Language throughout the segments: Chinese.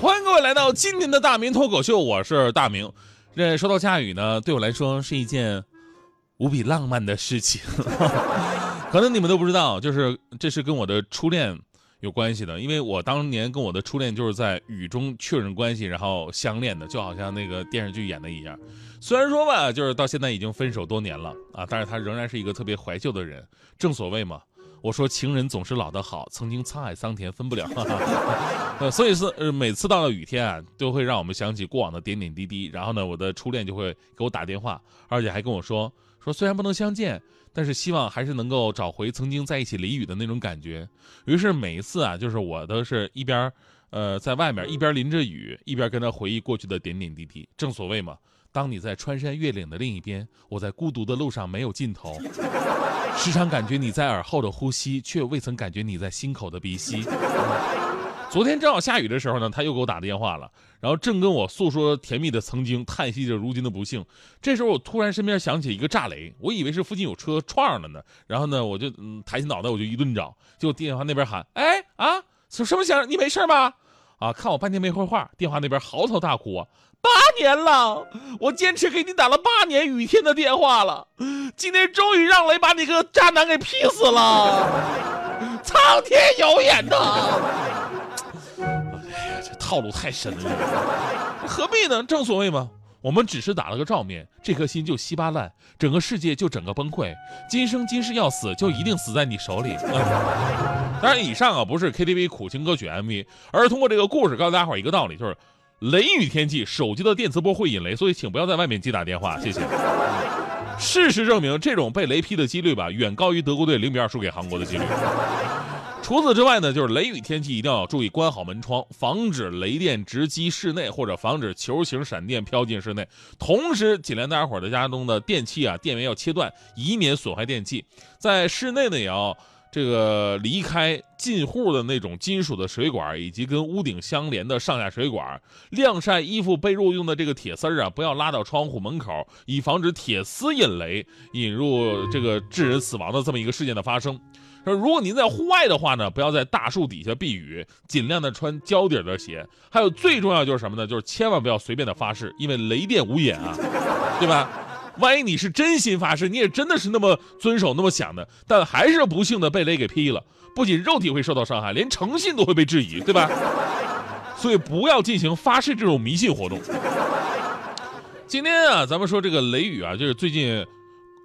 欢迎各位来到今天的大明脱口秀，我是大明。这说到下雨呢，对我来说是一件无比浪漫的事情。可能你们都不知道，就是这是跟我的初恋有关系的，因为我当年跟我的初恋就是在雨中确认关系，然后相恋的，就好像那个电视剧演的一样。虽然说吧，就是到现在已经分手多年了啊，但是他仍然是一个特别怀旧的人。正所谓嘛。我说情人总是老的好，曾经沧海桑田分不了。呃，所以是呃，每次到了雨天啊，都会让我们想起过往的点点滴滴。然后呢，我的初恋就会给我打电话，而且还跟我说说，虽然不能相见，但是希望还是能够找回曾经在一起淋雨的那种感觉。于是每一次啊，就是我都是一边呃在外面一边淋着雨，一边跟他回忆过去的点点滴滴。正所谓嘛。当你在穿山越岭的另一边，我在孤独的路上没有尽头，时常感觉你在耳后的呼吸，却未曾感觉你在心口的鼻息。昨天正好下雨的时候呢，他又给我打电话了，然后正跟我诉说甜蜜的曾经，叹息着如今的不幸。这时候我突然身边响起一个炸雷，我以为是附近有车撞了呢，然后呢我就嗯抬起脑袋我就一顿找，结果电话那边喊：“哎啊，什什么响？你没事吧？”啊！看我半天没回话，电话那边嚎啕大哭啊！八年了，我坚持给你打了八年雨天的电话了，今天终于让雷把你个渣男给劈死了！苍天有眼呐！哎呀，这套路太深了，何必呢？正所谓嘛。我们只是打了个照面，这颗心就稀巴烂，整个世界就整个崩溃。今生今世要死，就一定死在你手里。当然，以上啊不是 KTV 苦情歌曲 MV，而是通过这个故事告诉大家伙一个道理，就是雷雨天气手机的电磁波会引雷，所以请不要在外面接打电话，谢谢。事实证明，这种被雷劈的几率吧，远高于德国队零比二输给韩国的几率。除此之外呢，就是雷雨天气一定要注意关好门窗，防止雷电直击室内，或者防止球形闪电飘进室内。同时，尽量大家伙的家中的电器啊，电源要切断，以免损坏电器。在室内呢，也要这个离开进户的那种金属的水管，以及跟屋顶相连的上下水管。晾晒衣服被褥用的这个铁丝儿啊，不要拉到窗户门口，以防止铁丝引雷，引入这个致人死亡的这么一个事件的发生。说如果您在户外的话呢，不要在大树底下避雨，尽量的穿胶底的鞋。还有最重要就是什么呢？就是千万不要随便的发誓，因为雷电无眼啊，对吧？万一你是真心发誓，你也真的是那么遵守那么想的，但还是不幸的被雷给劈了，不仅肉体会受到伤害，连诚信都会被质疑，对吧？所以不要进行发誓这种迷信活动。今天啊，咱们说这个雷雨啊，就是最近。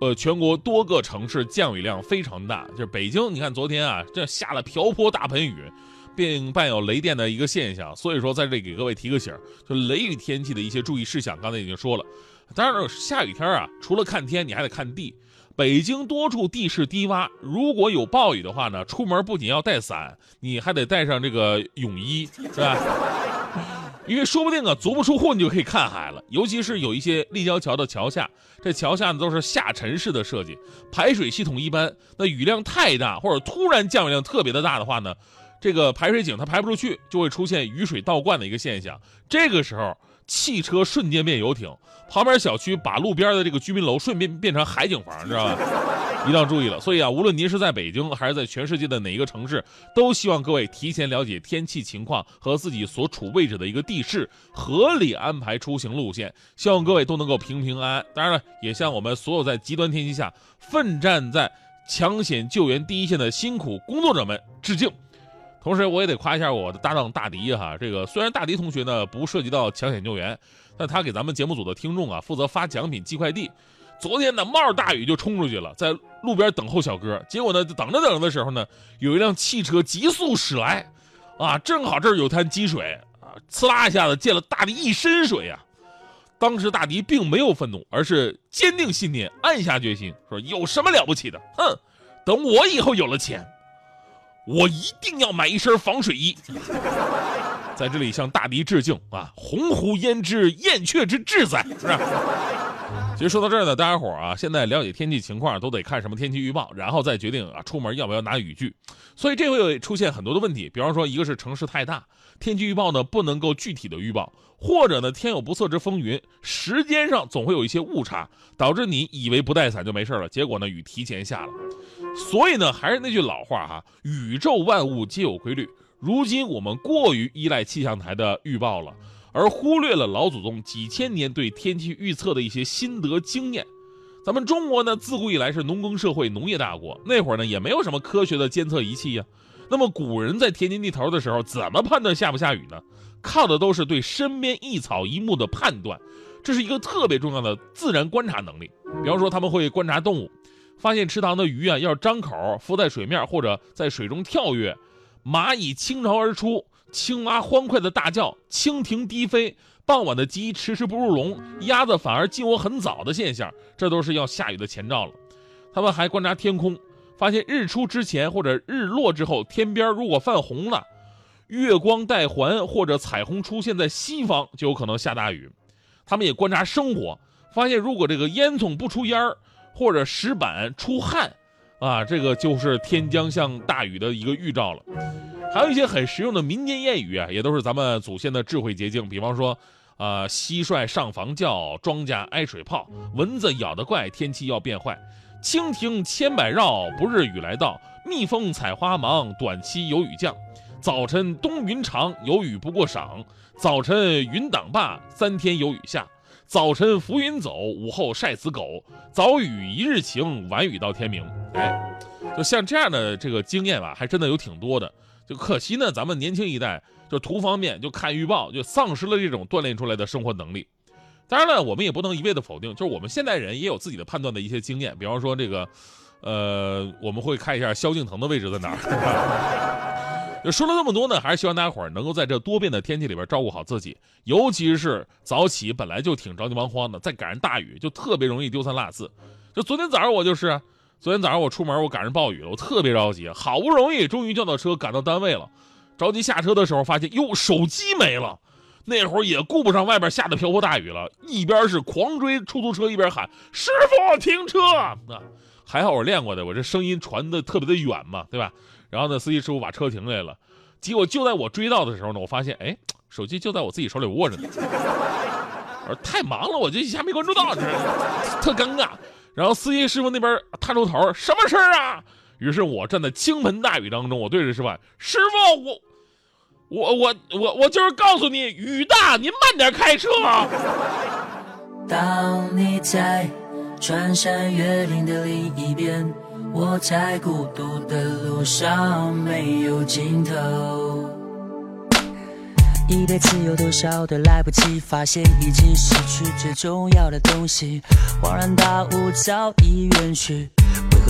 呃，全国多个城市降雨量非常大，就是北京，你看昨天啊，这下了瓢泼大盆雨，并伴有雷电的一个现象。所以说，在这里给各位提个醒，就雷雨天气的一些注意事项，刚才已经说了。当然了，下雨天啊，除了看天，你还得看地。北京多处地势低洼，如果有暴雨的话呢，出门不仅要带伞，你还得带上这个泳衣，是吧？因为说不定啊，足不出户你就可以看海了。尤其是有一些立交桥的桥下，这桥下呢都是下沉式的设计，排水系统一般。那雨量太大，或者突然降雨量特别的大的话呢，这个排水井它排不出去，就会出现雨水倒灌的一个现象。这个时候。汽车瞬间变游艇，旁边小区把路边的这个居民楼顺便变成海景房，知道吧？一定要注意了。所以啊，无论您是在北京还是在全世界的哪一个城市，都希望各位提前了解天气情况和自己所处位置的一个地势，合理安排出行路线。希望各位都能够平平安安。当然了，也向我们所有在极端天气下奋战在抢险救援第一线的辛苦工作者们致敬。同时，我也得夸一下我的搭档大迪哈。这个虽然大迪同学呢不涉及到抢险救援，但他给咱们节目组的听众啊负责发奖品、寄快递。昨天呢，冒着大雨就冲出去了，在路边等候小哥。结果呢，等着等着的时候呢，有一辆汽车急速驶来，啊，正好这儿有滩积水啊，呲啦一下子溅了大迪一身水啊。当时大迪并没有愤怒，而是坚定信念，暗下决心说：“有什么了不起的？哼，等我以后有了钱。”我一定要买一身防水衣。在这里向大敌致敬啊！鸿鹄焉知燕雀之志哉，是吧？其实说到这儿呢，大家伙儿啊，现在了解天气情况都得看什么天气预报，然后再决定啊出门要不要拿雨具。所以这会出现很多的问题，比方说一个是城市太大，天气预报呢不能够具体的预报，或者呢天有不测之风云，时间上总会有一些误差，导致你以为不带伞就没事了，结果呢雨提前下了。所以呢还是那句老话哈，宇宙万物皆有规律。如今我们过于依赖气象台的预报了。而忽略了老祖宗几千年对天气预测的一些心得经验。咱们中国呢，自古以来是农耕社会、农业大国，那会儿呢也没有什么科学的监测仪器呀。那么古人在田间地头的时候，怎么判断下不下雨呢？靠的都是对身边一草一木的判断，这是一个特别重要的自然观察能力。比方说，他们会观察动物，发现池塘的鱼啊，要张口浮在水面或者在水中跳跃，蚂蚁倾巢而出。青蛙欢快的大叫，蜻蜓低飞，傍晚的鸡迟迟不入笼，鸭子反而进窝很早的现象，这都是要下雨的前兆了。他们还观察天空，发现日出之前或者日落之后，天边如果泛红了，月光带环或者彩虹出现在西方，就有可能下大雨。他们也观察生活，发现如果这个烟囱不出烟儿，或者石板出汗，啊，这个就是天将降大雨的一个预兆了。还有一些很实用的民间谚语啊，也都是咱们祖先的智慧结晶。比方说，啊，蟋蟀上房叫，庄稼挨水泡，蚊子咬得怪，天气要变坏。蜻蜓千百绕，不日雨来到。蜜蜂采花忙，短期有雨降。早晨冬云长，有雨不过晌。早晨云挡罢，三天有雨下。早晨浮云走，午后晒死狗。早雨一日晴，晚雨到天明。哎，就像这样的这个经验吧，还真的有挺多的。就可惜呢，咱们年轻一代就图方便，就看预报，就丧失了这种锻炼出来的生活能力。当然了，我们也不能一味的否定，就是我们现代人也有自己的判断的一些经验。比方说这个，呃，我们会看一下萧敬腾的位置在哪儿。说了那么多呢，还是希望大家伙儿能够在这多变的天气里边照顾好自己，尤其是早起本来就挺着急忙慌的，再赶上大雨，就特别容易丢三落四。就昨天早上我就是。昨天早上我出门，我赶上暴雨了，我特别着急，好不容易终于叫到车，赶到单位了。着急下车的时候，发现哟，手机没了。那会儿也顾不上外边下的瓢泼大雨了，一边是狂追出租车，一边喊师傅停车。啊，还好我练过的，我这声音传的特别的远嘛，对吧？然后呢，司机师傅把车停下来了。结果就在我追到的时候呢，我发现哎，手机就在我自己手里握着呢。我说太忙了，我就一下没关注到，这特尴尬。然后司机师傅那边探出头，什么事儿啊？于是我站在倾盆大雨当中，我对着师傅：“师傅，我，我，我，我，我就是告诉你，雨大，您慢点开车。”当你在穿山越岭的另一边，我在孤独的路上没有尽头。一辈子有多少的来不及，发现已经失去最重要的东西，恍然大悟早已远去。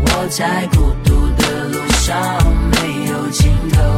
我在孤独的路上没有尽头，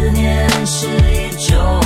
思念是一种